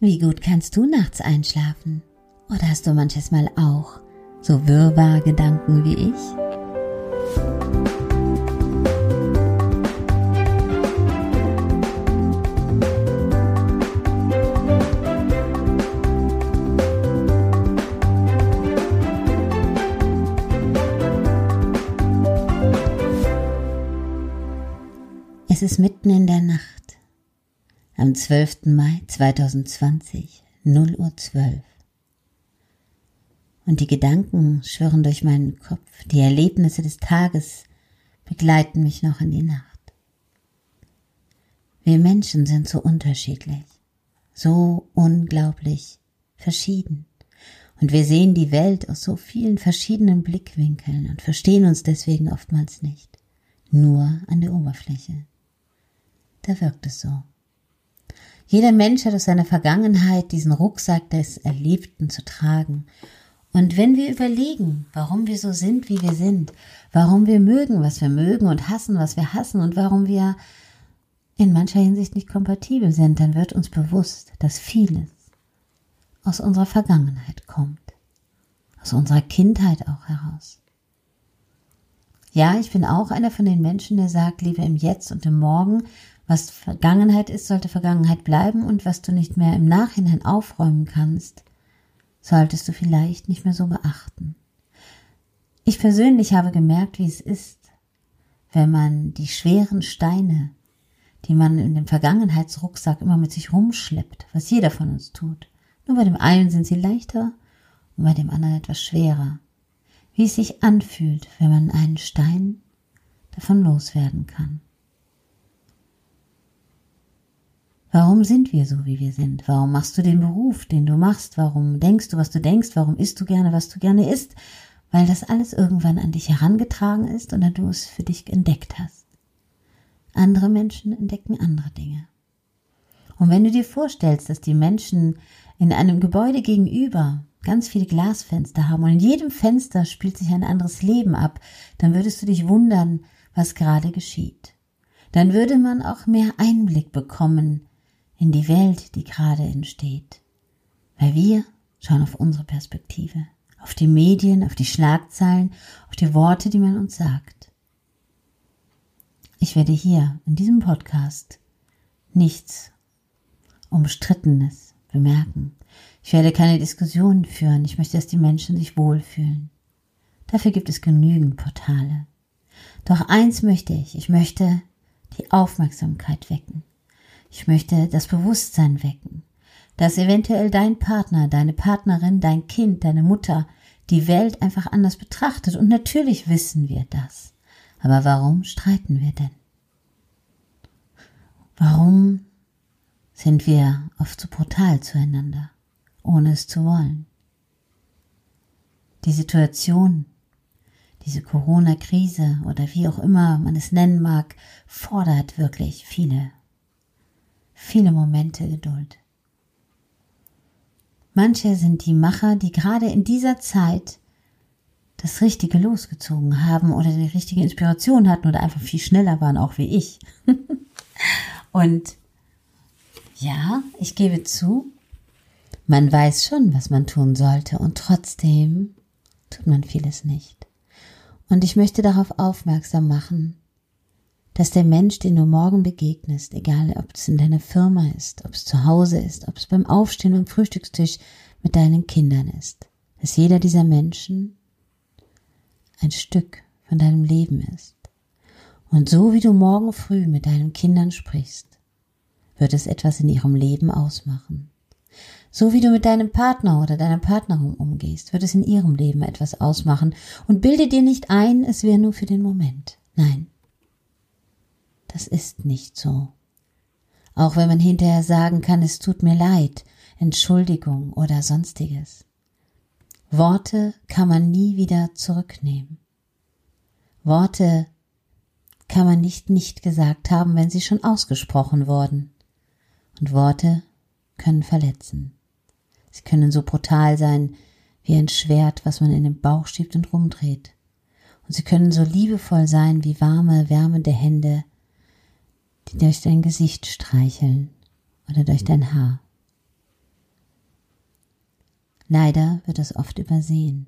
Wie gut kannst du nachts einschlafen? Oder hast du manches Mal auch so wirrwarr Gedanken wie ich? Es ist mitten in der Nacht am 12. Mai 2020, 0 Uhr 12. Und die Gedanken schwirren durch meinen Kopf, die Erlebnisse des Tages begleiten mich noch in die Nacht. Wir Menschen sind so unterschiedlich, so unglaublich verschieden. Und wir sehen die Welt aus so vielen verschiedenen Blickwinkeln und verstehen uns deswegen oftmals nicht. Nur an der Oberfläche. Da wirkt es so. Jeder Mensch hat aus seiner Vergangenheit diesen Rucksack des Erlebten zu tragen. Und wenn wir überlegen, warum wir so sind, wie wir sind, warum wir mögen, was wir mögen und hassen, was wir hassen und warum wir in mancher Hinsicht nicht kompatibel sind, dann wird uns bewusst, dass vieles aus unserer Vergangenheit kommt, aus unserer Kindheit auch heraus. Ja, ich bin auch einer von den Menschen, der sagt, lieber im Jetzt und im Morgen, was Vergangenheit ist, sollte Vergangenheit bleiben und was du nicht mehr im Nachhinein aufräumen kannst, solltest du vielleicht nicht mehr so beachten. Ich persönlich habe gemerkt, wie es ist, wenn man die schweren Steine, die man in dem Vergangenheitsrucksack immer mit sich rumschleppt, was jeder von uns tut. Nur bei dem einen sind sie leichter und bei dem anderen etwas schwerer. Wie es sich anfühlt, wenn man einen Stein davon loswerden kann. Warum sind wir so, wie wir sind? Warum machst du den Beruf, den du machst? Warum denkst du, was du denkst? Warum isst du gerne, was du gerne isst? Weil das alles irgendwann an dich herangetragen ist und du es für dich entdeckt hast. Andere Menschen entdecken andere Dinge. Und wenn du dir vorstellst, dass die Menschen in einem Gebäude gegenüber ganz viele Glasfenster haben und in jedem Fenster spielt sich ein anderes Leben ab, dann würdest du dich wundern, was gerade geschieht. Dann würde man auch mehr Einblick bekommen in die Welt, die gerade entsteht. Weil wir schauen auf unsere Perspektive, auf die Medien, auf die Schlagzeilen, auf die Worte, die man uns sagt. Ich werde hier in diesem Podcast nichts Umstrittenes bemerken. Ich werde keine Diskussionen führen. Ich möchte, dass die Menschen sich wohlfühlen. Dafür gibt es genügend Portale. Doch eins möchte ich. Ich möchte die Aufmerksamkeit wecken. Ich möchte das Bewusstsein wecken, dass eventuell dein Partner, deine Partnerin, dein Kind, deine Mutter die Welt einfach anders betrachtet. Und natürlich wissen wir das. Aber warum streiten wir denn? Warum sind wir oft so brutal zueinander, ohne es zu wollen? Die Situation, diese Corona-Krise oder wie auch immer man es nennen mag, fordert wirklich viele viele Momente Geduld. Manche sind die Macher, die gerade in dieser Zeit das Richtige losgezogen haben oder die richtige Inspiration hatten oder einfach viel schneller waren, auch wie ich. Und ja, ich gebe zu, man weiß schon, was man tun sollte und trotzdem tut man vieles nicht. Und ich möchte darauf aufmerksam machen, dass der Mensch, den du morgen begegnest, egal ob es in deiner Firma ist, ob es zu Hause ist, ob es beim Aufstehen am Frühstückstisch mit deinen Kindern ist, dass jeder dieser Menschen ein Stück von deinem Leben ist. Und so wie du morgen früh mit deinen Kindern sprichst, wird es etwas in ihrem Leben ausmachen. So wie du mit deinem Partner oder deiner Partnerin umgehst, wird es in ihrem Leben etwas ausmachen. Und bilde dir nicht ein, es wäre nur für den Moment. Nein, das ist nicht so. Auch wenn man hinterher sagen kann, es tut mir leid, Entschuldigung oder sonstiges. Worte kann man nie wieder zurücknehmen. Worte kann man nicht nicht gesagt haben, wenn sie schon ausgesprochen wurden. Und Worte können verletzen. Sie können so brutal sein wie ein Schwert, was man in den Bauch schiebt und rumdreht. Und sie können so liebevoll sein wie warme, wärmende Hände, die durch dein Gesicht streicheln oder durch dein Haar. Leider wird es oft übersehen.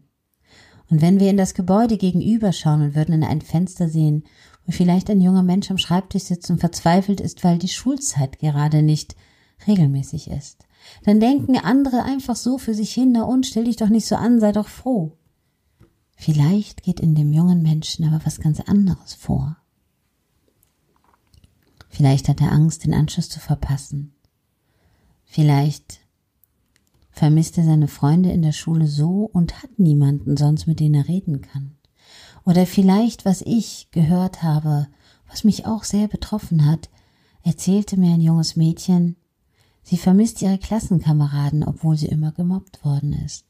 Und wenn wir in das Gebäude gegenüber schauen und würden in ein Fenster sehen, wo vielleicht ein junger Mensch am Schreibtisch sitzt und verzweifelt ist, weil die Schulzeit gerade nicht regelmäßig ist, dann denken andere einfach so für sich hin, na und stell dich doch nicht so an, sei doch froh. Vielleicht geht in dem jungen Menschen aber was ganz anderes vor. Vielleicht hat er Angst, den Anschluss zu verpassen. Vielleicht vermisst er seine Freunde in der Schule so und hat niemanden sonst, mit dem er reden kann. Oder vielleicht, was ich gehört habe, was mich auch sehr betroffen hat, erzählte mir ein junges Mädchen, sie vermisst ihre Klassenkameraden, obwohl sie immer gemobbt worden ist.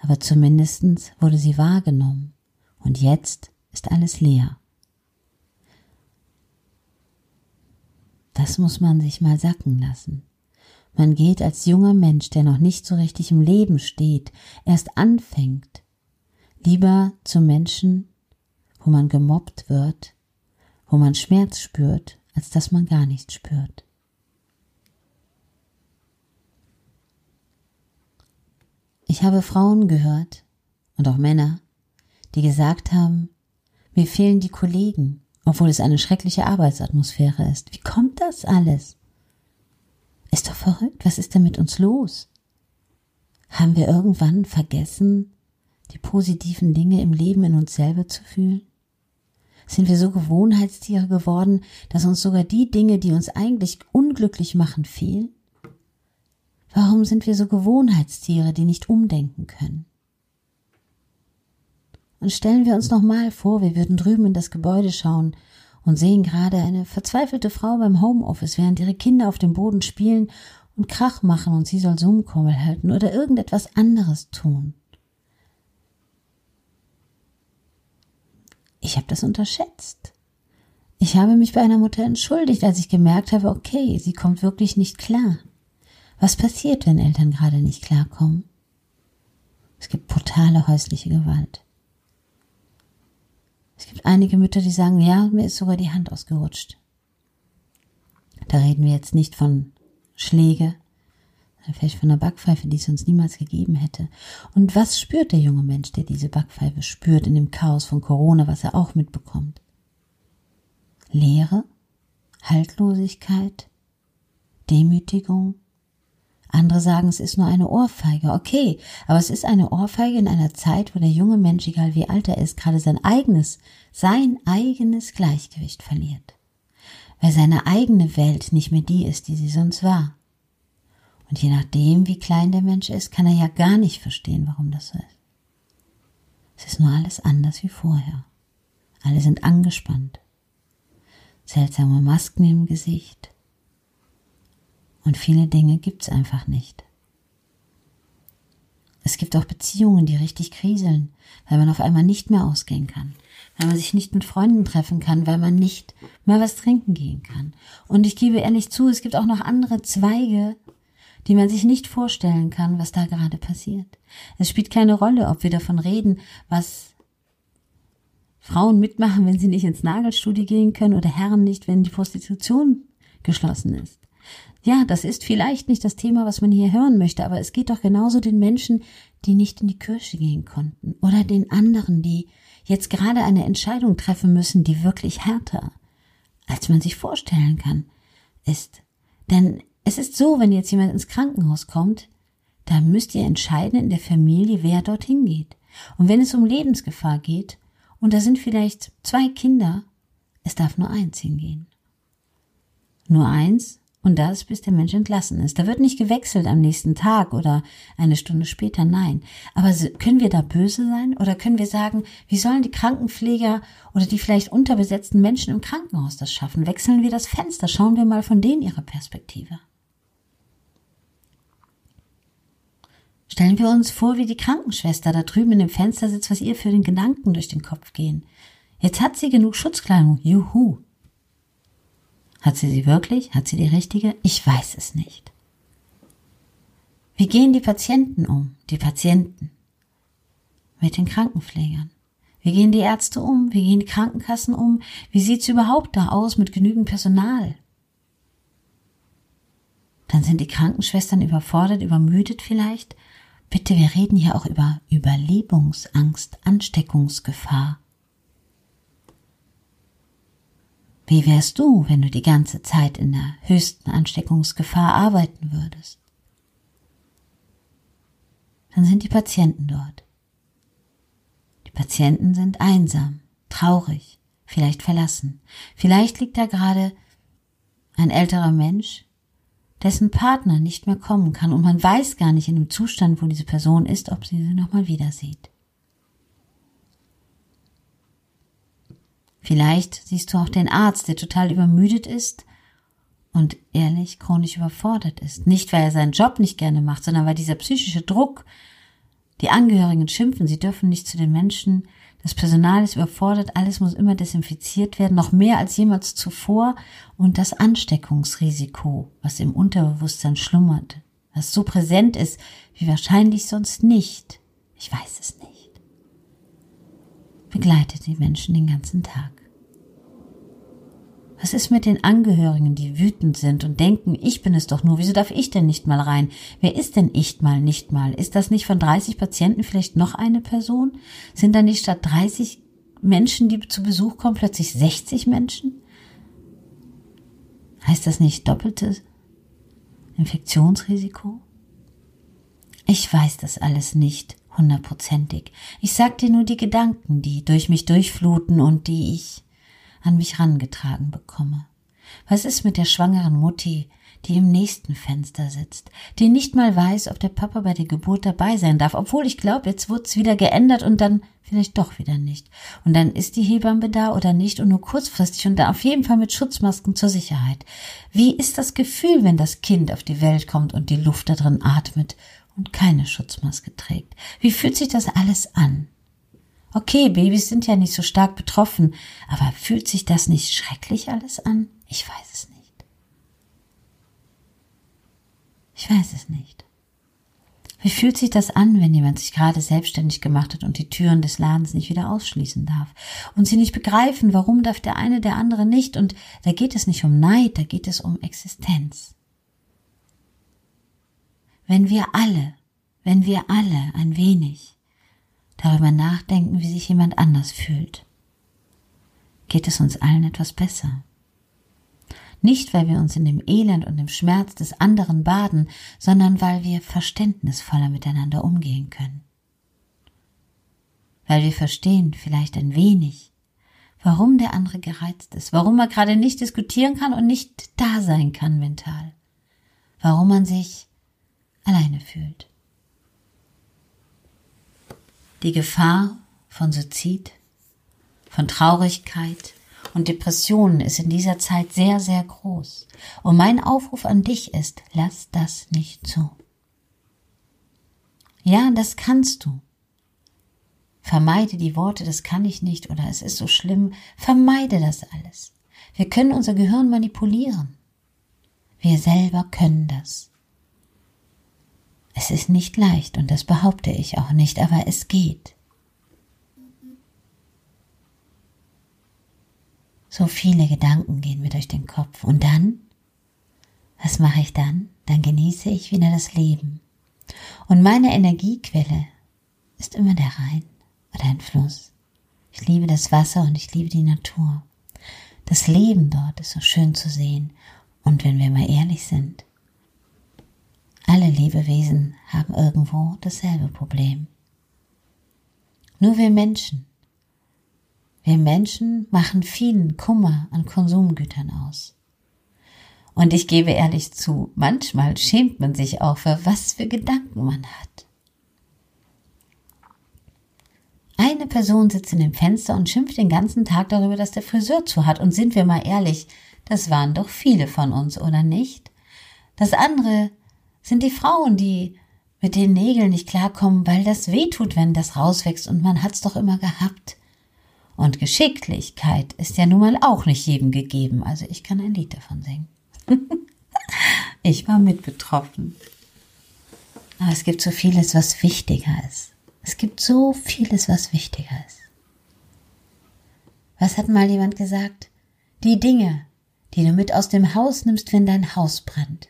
Aber zumindestens wurde sie wahrgenommen. Und jetzt ist alles leer. Das muss man sich mal sacken lassen. Man geht als junger Mensch, der noch nicht so richtig im Leben steht, erst anfängt, lieber zu Menschen, wo man gemobbt wird, wo man Schmerz spürt, als dass man gar nichts spürt. Ich habe Frauen gehört und auch Männer, die gesagt haben, mir fehlen die Kollegen, obwohl es eine schreckliche Arbeitsatmosphäre ist. Wie kommt das alles? Ist doch verrückt. Was ist denn mit uns los? Haben wir irgendwann vergessen, die positiven Dinge im Leben in uns selber zu fühlen? Sind wir so Gewohnheitstiere geworden, dass uns sogar die Dinge, die uns eigentlich unglücklich machen, fehlen? Warum sind wir so Gewohnheitstiere, die nicht umdenken können? Und stellen wir uns nochmal vor, wir würden drüben in das Gebäude schauen und sehen gerade eine verzweifelte Frau beim Homeoffice, während ihre Kinder auf dem Boden spielen und Krach machen und sie soll Zoom-Kommel halten oder irgendetwas anderes tun. Ich habe das unterschätzt. Ich habe mich bei einer Mutter entschuldigt, als ich gemerkt habe, okay, sie kommt wirklich nicht klar. Was passiert, wenn Eltern gerade nicht klarkommen? Es gibt brutale häusliche Gewalt. Es gibt einige Mütter, die sagen, ja, mir ist sogar die Hand ausgerutscht. Da reden wir jetzt nicht von Schläge, vielleicht von einer Backpfeife, die es uns niemals gegeben hätte. Und was spürt der junge Mensch, der diese Backpfeife spürt in dem Chaos von Corona, was er auch mitbekommt? Leere, Haltlosigkeit, Demütigung, andere sagen, es ist nur eine Ohrfeige. Okay, aber es ist eine Ohrfeige in einer Zeit, wo der junge Mensch, egal wie alt er ist, gerade sein eigenes, sein eigenes Gleichgewicht verliert. Weil seine eigene Welt nicht mehr die ist, die sie sonst war. Und je nachdem, wie klein der Mensch ist, kann er ja gar nicht verstehen, warum das so ist. Es ist nur alles anders wie vorher. Alle sind angespannt. Seltsame Masken im Gesicht und viele Dinge gibt's einfach nicht. Es gibt auch Beziehungen, die richtig kriseln, weil man auf einmal nicht mehr ausgehen kann, weil man sich nicht mit Freunden treffen kann, weil man nicht mal was trinken gehen kann. Und ich gebe ehrlich zu, es gibt auch noch andere Zweige, die man sich nicht vorstellen kann, was da gerade passiert. Es spielt keine Rolle, ob wir davon reden, was Frauen mitmachen, wenn sie nicht ins Nagelstudio gehen können oder Herren nicht, wenn die Prostitution geschlossen ist. Ja, das ist vielleicht nicht das Thema, was man hier hören möchte, aber es geht doch genauso den Menschen, die nicht in die Kirche gehen konnten oder den anderen, die jetzt gerade eine Entscheidung treffen müssen, die wirklich härter, als man sich vorstellen kann, ist. Denn es ist so, wenn jetzt jemand ins Krankenhaus kommt, da müsst ihr entscheiden in der Familie, wer dorthin geht. Und wenn es um Lebensgefahr geht, und da sind vielleicht zwei Kinder, es darf nur eins hingehen. Nur eins und das, bis der Mensch entlassen ist. Da wird nicht gewechselt am nächsten Tag oder eine Stunde später, nein. Aber können wir da böse sein? Oder können wir sagen, wie sollen die Krankenpfleger oder die vielleicht unterbesetzten Menschen im Krankenhaus das schaffen? Wechseln wir das Fenster, schauen wir mal von denen ihre Perspektive. Stellen wir uns vor, wie die Krankenschwester da drüben in dem Fenster sitzt, was ihr für den Gedanken durch den Kopf gehen. Jetzt hat sie genug Schutzkleidung. Juhu. Hat sie sie wirklich? Hat sie die richtige? Ich weiß es nicht. Wie gehen die Patienten um? Die Patienten. Mit den Krankenpflegern. Wie gehen die Ärzte um? Wie gehen die Krankenkassen um? Wie sieht's überhaupt da aus mit genügend Personal? Dann sind die Krankenschwestern überfordert, übermüdet vielleicht, Bitte, wir reden hier auch über Überlebungsangst, Ansteckungsgefahr. Wie wärst du, wenn du die ganze Zeit in der höchsten Ansteckungsgefahr arbeiten würdest? Dann sind die Patienten dort. Die Patienten sind einsam, traurig, vielleicht verlassen. Vielleicht liegt da gerade ein älterer Mensch, dessen Partner nicht mehr kommen kann und man weiß gar nicht in dem Zustand, wo diese Person ist, ob sie sie nochmal wieder sieht. Vielleicht siehst du auch den Arzt, der total übermüdet ist und ehrlich chronisch überfordert ist. Nicht, weil er seinen Job nicht gerne macht, sondern weil dieser psychische Druck, die Angehörigen schimpfen, sie dürfen nicht zu den Menschen, das Personal ist überfordert, alles muss immer desinfiziert werden, noch mehr als jemals zuvor und das Ansteckungsrisiko, was im Unterbewusstsein schlummert, was so präsent ist, wie wahrscheinlich sonst nicht. Ich weiß es nicht begleitet die Menschen den ganzen Tag. Was ist mit den Angehörigen, die wütend sind und denken, ich bin es doch nur, wieso darf ich denn nicht mal rein? Wer ist denn ich mal nicht mal? Ist das nicht von 30 Patienten vielleicht noch eine Person? Sind da nicht statt 30 Menschen, die zu Besuch kommen, plötzlich 60 Menschen? Heißt das nicht doppeltes Infektionsrisiko? Ich weiß das alles nicht hundertprozentig. Ich sag dir nur die Gedanken, die durch mich durchfluten und die ich an mich rangetragen bekomme. Was ist mit der schwangeren Mutti, die im nächsten Fenster sitzt, die nicht mal weiß, ob der Papa bei der Geburt dabei sein darf, obwohl ich glaube, jetzt wird's wieder geändert und dann vielleicht doch wieder nicht. Und dann ist die Hebamme da oder nicht und nur kurzfristig und da auf jeden Fall mit Schutzmasken zur Sicherheit. Wie ist das Gefühl, wenn das Kind auf die Welt kommt und die Luft da drin atmet und keine Schutzmaske trägt. Wie fühlt sich das alles an? Okay, Babys sind ja nicht so stark betroffen, aber fühlt sich das nicht schrecklich alles an? Ich weiß es nicht. Ich weiß es nicht. Wie fühlt sich das an, wenn jemand sich gerade selbstständig gemacht hat und die Türen des Ladens nicht wieder ausschließen darf? Und sie nicht begreifen, warum darf der eine der andere nicht? Und da geht es nicht um Neid, da geht es um Existenz wenn wir alle, wenn wir alle ein wenig darüber nachdenken, wie sich jemand anders fühlt, geht es uns allen etwas besser. Nicht, weil wir uns in dem Elend und dem Schmerz des anderen baden, sondern weil wir verständnisvoller miteinander umgehen können. Weil wir verstehen vielleicht ein wenig, warum der andere gereizt ist, warum er gerade nicht diskutieren kann und nicht da sein kann mental, warum man sich alleine fühlt. Die Gefahr von Suizid, von Traurigkeit und Depressionen ist in dieser Zeit sehr, sehr groß. Und mein Aufruf an dich ist, lass das nicht zu. Ja, das kannst du. Vermeide die Worte, das kann ich nicht oder es ist so schlimm. Vermeide das alles. Wir können unser Gehirn manipulieren. Wir selber können das. Es ist nicht leicht und das behaupte ich auch nicht, aber es geht. So viele Gedanken gehen mir durch den Kopf. Und dann? Was mache ich dann? Dann genieße ich wieder das Leben. Und meine Energiequelle ist immer der Rhein oder ein Fluss. Ich liebe das Wasser und ich liebe die Natur. Das Leben dort ist so schön zu sehen. Und wenn wir mal ehrlich sind, alle Lebewesen haben irgendwo dasselbe Problem. Nur wir Menschen. Wir Menschen machen vielen Kummer an Konsumgütern aus. Und ich gebe ehrlich zu, manchmal schämt man sich auch für was für Gedanken man hat. Eine Person sitzt in dem Fenster und schimpft den ganzen Tag darüber, dass der Friseur zu hat. Und sind wir mal ehrlich, das waren doch viele von uns, oder nicht? Das andere sind die Frauen, die mit den Nägeln nicht klarkommen, weil das weh tut, wenn das rauswächst und man hat's doch immer gehabt. Und Geschicklichkeit ist ja nun mal auch nicht jedem gegeben, also ich kann ein Lied davon singen. ich war mit betroffen. Aber es gibt so vieles, was wichtiger ist. Es gibt so vieles, was wichtiger ist. Was hat mal jemand gesagt? Die Dinge, die du mit aus dem Haus nimmst, wenn dein Haus brennt,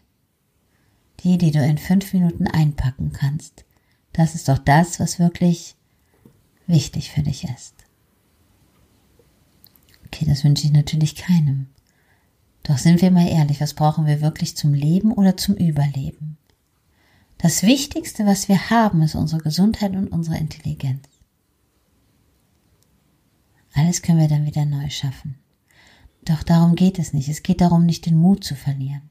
die, die du in fünf Minuten einpacken kannst, Das ist doch das, was wirklich wichtig für dich ist. Okay, das wünsche ich natürlich keinem. Doch sind wir mal ehrlich, was brauchen wir wirklich zum Leben oder zum Überleben? Das Wichtigste, was wir haben, ist unsere Gesundheit und unsere Intelligenz. Alles können wir dann wieder neu schaffen. Doch darum geht es nicht. Es geht darum, nicht den Mut zu verlieren.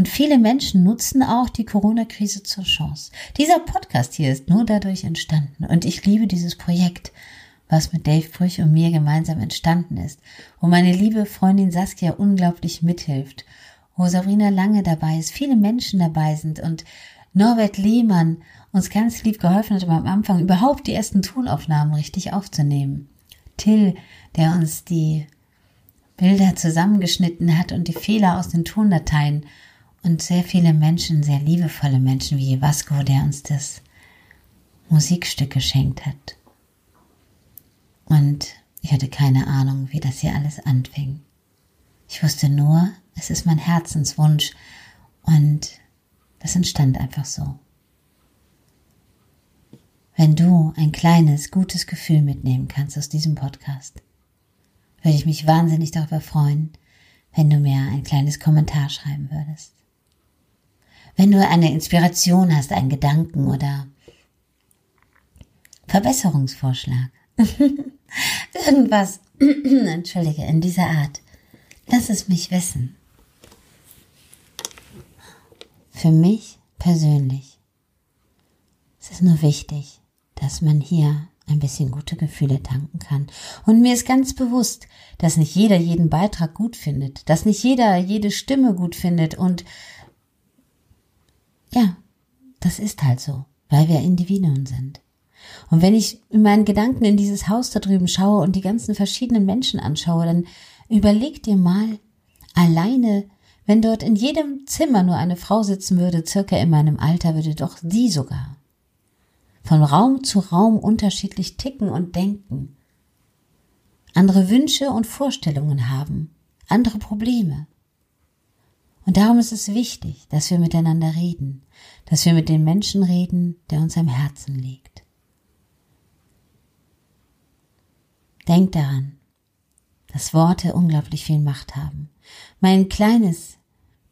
Und viele Menschen nutzen auch die Corona-Krise zur Chance. Dieser Podcast hier ist nur dadurch entstanden. Und ich liebe dieses Projekt, was mit Dave Brüch und mir gemeinsam entstanden ist, wo meine liebe Freundin Saskia unglaublich mithilft, wo Sabrina Lange dabei ist, viele Menschen dabei sind und Norbert Lehmann uns ganz lieb geholfen hat, am Anfang überhaupt die ersten Tonaufnahmen richtig aufzunehmen. Till, der uns die Bilder zusammengeschnitten hat und die Fehler aus den Tondateien und sehr viele Menschen, sehr liebevolle Menschen wie Vasco, der uns das Musikstück geschenkt hat. Und ich hatte keine Ahnung, wie das hier alles anfing. Ich wusste nur, es ist mein Herzenswunsch und das entstand einfach so. Wenn du ein kleines, gutes Gefühl mitnehmen kannst aus diesem Podcast, würde ich mich wahnsinnig darüber freuen, wenn du mir ein kleines Kommentar schreiben würdest. Wenn du eine Inspiration hast, einen Gedanken oder Verbesserungsvorschlag, irgendwas, entschuldige, in dieser Art, lass es mich wissen. Für mich persönlich ist es nur wichtig, dass man hier ein bisschen gute Gefühle tanken kann. Und mir ist ganz bewusst, dass nicht jeder jeden Beitrag gut findet, dass nicht jeder jede Stimme gut findet und ja, das ist halt so, weil wir Individuen sind. Und wenn ich in meinen Gedanken in dieses Haus da drüben schaue und die ganzen verschiedenen Menschen anschaue, dann überleg dir mal, alleine, wenn dort in jedem Zimmer nur eine Frau sitzen würde, circa in meinem Alter, würde doch sie sogar von Raum zu Raum unterschiedlich ticken und denken, andere Wünsche und Vorstellungen haben, andere Probleme. Und darum ist es wichtig, dass wir miteinander reden, dass wir mit den Menschen reden, der uns am Herzen liegt. Denk daran, dass Worte unglaublich viel Macht haben. Mein kleines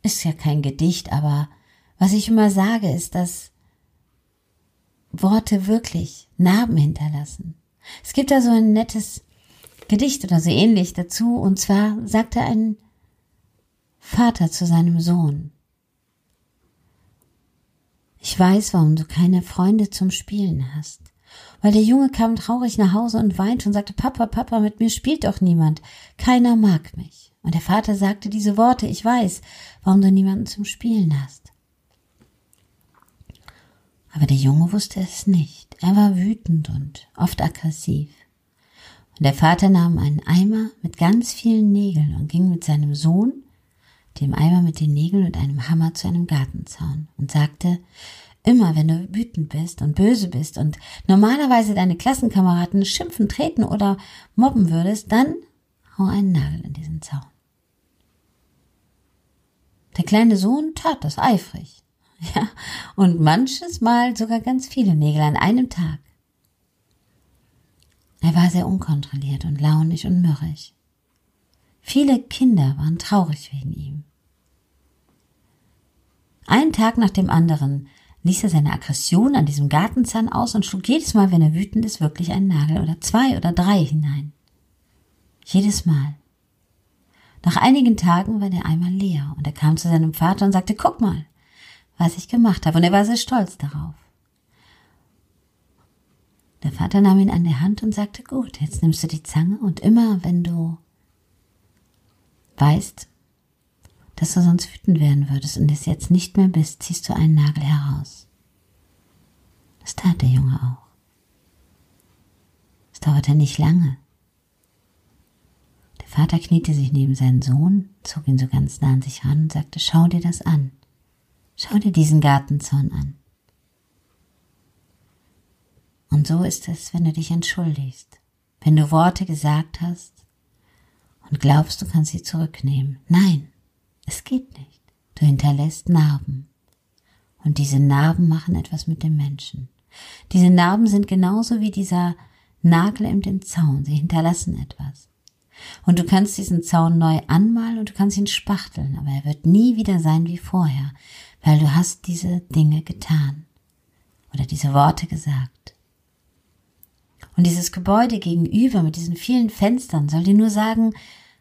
ist ja kein Gedicht, aber was ich immer sage, ist, dass Worte wirklich Narben hinterlassen. Es gibt da so ein nettes Gedicht oder so ähnlich dazu, und zwar sagte ein Vater zu seinem Sohn, ich weiß, warum du keine Freunde zum Spielen hast. Weil der Junge kam traurig nach Hause und weinte und sagte, Papa, Papa, mit mir spielt doch niemand. Keiner mag mich. Und der Vater sagte diese Worte, ich weiß, warum du niemanden zum Spielen hast. Aber der Junge wusste es nicht. Er war wütend und oft aggressiv. Und der Vater nahm einen Eimer mit ganz vielen Nägeln und ging mit seinem Sohn, dem Eimer mit den Nägeln und einem Hammer zu einem Gartenzaun und sagte, immer wenn du wütend bist und böse bist und normalerweise deine Klassenkameraden schimpfen, treten oder mobben würdest, dann hau einen Nagel in diesen Zaun. Der kleine Sohn tat das eifrig. Ja, und manches Mal sogar ganz viele Nägel an einem Tag. Er war sehr unkontrolliert und launig und mürrig. Viele Kinder waren traurig wegen ihm. Einen Tag nach dem anderen ließ er seine Aggression an diesem Gartenzahn aus und schlug jedes Mal, wenn er wütend ist, wirklich einen Nagel oder zwei oder drei hinein. Jedes Mal. Nach einigen Tagen war der Eimer leer und er kam zu seinem Vater und sagte, guck mal, was ich gemacht habe. Und er war sehr stolz darauf. Der Vater nahm ihn an der Hand und sagte, gut, jetzt nimmst du die Zange und immer, wenn du weißt, dass du sonst wütend werden würdest und es jetzt nicht mehr bist, ziehst du einen Nagel heraus. Das tat der Junge auch. Es dauerte nicht lange. Der Vater kniete sich neben seinen Sohn, zog ihn so ganz nah an sich ran und sagte, schau dir das an. Schau dir diesen Gartenzaun an. Und so ist es, wenn du dich entschuldigst, wenn du Worte gesagt hast und glaubst, du kannst sie zurücknehmen. Nein, es geht nicht. Du hinterlässt Narben. Und diese Narben machen etwas mit dem Menschen. Diese Narben sind genauso wie dieser Nagel in den Zaun. Sie hinterlassen etwas. Und du kannst diesen Zaun neu anmalen und du kannst ihn spachteln, aber er wird nie wieder sein wie vorher, weil du hast diese Dinge getan oder diese Worte gesagt. Und dieses Gebäude gegenüber mit diesen vielen Fenstern soll dir nur sagen,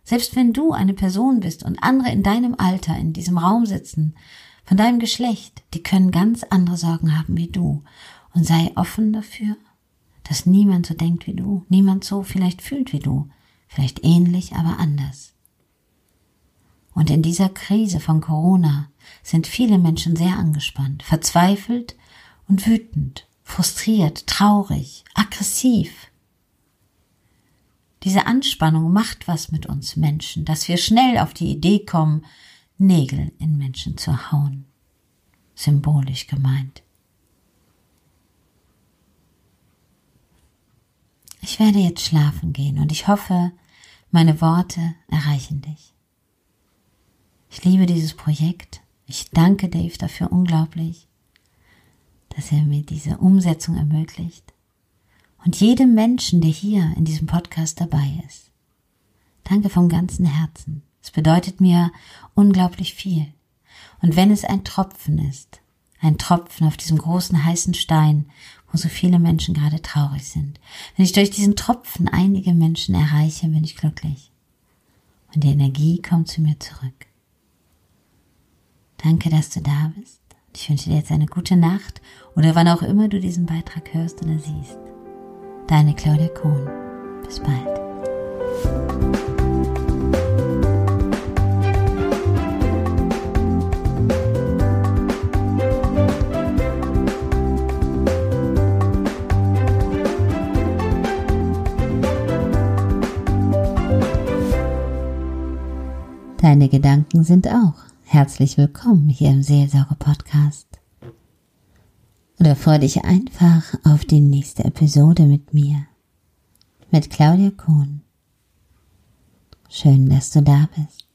selbst wenn du eine Person bist und andere in deinem Alter in diesem Raum sitzen, von deinem Geschlecht, die können ganz andere Sorgen haben wie du. Und sei offen dafür, dass niemand so denkt wie du, niemand so vielleicht fühlt wie du, vielleicht ähnlich, aber anders. Und in dieser Krise von Corona sind viele Menschen sehr angespannt, verzweifelt und wütend frustriert, traurig, aggressiv. Diese Anspannung macht was mit uns Menschen, dass wir schnell auf die Idee kommen, Nägel in Menschen zu hauen. Symbolisch gemeint. Ich werde jetzt schlafen gehen und ich hoffe, meine Worte erreichen dich. Ich liebe dieses Projekt. Ich danke Dave dafür unglaublich dass er mir diese Umsetzung ermöglicht und jedem Menschen, der hier in diesem Podcast dabei ist. Danke vom ganzen Herzen. Es bedeutet mir unglaublich viel. Und wenn es ein Tropfen ist, ein Tropfen auf diesem großen heißen Stein, wo so viele Menschen gerade traurig sind, wenn ich durch diesen Tropfen einige Menschen erreiche, bin ich glücklich. Und die Energie kommt zu mir zurück. Danke, dass du da bist. Ich wünsche dir jetzt eine gute Nacht oder wann auch immer du diesen Beitrag hörst oder siehst. Deine Claudia Kohn. Bis bald. Deine Gedanken sind auch Herzlich willkommen hier im Seelsorge-Podcast. Oder freue dich einfach auf die nächste Episode mit mir, mit Claudia Kohn. Schön, dass du da bist.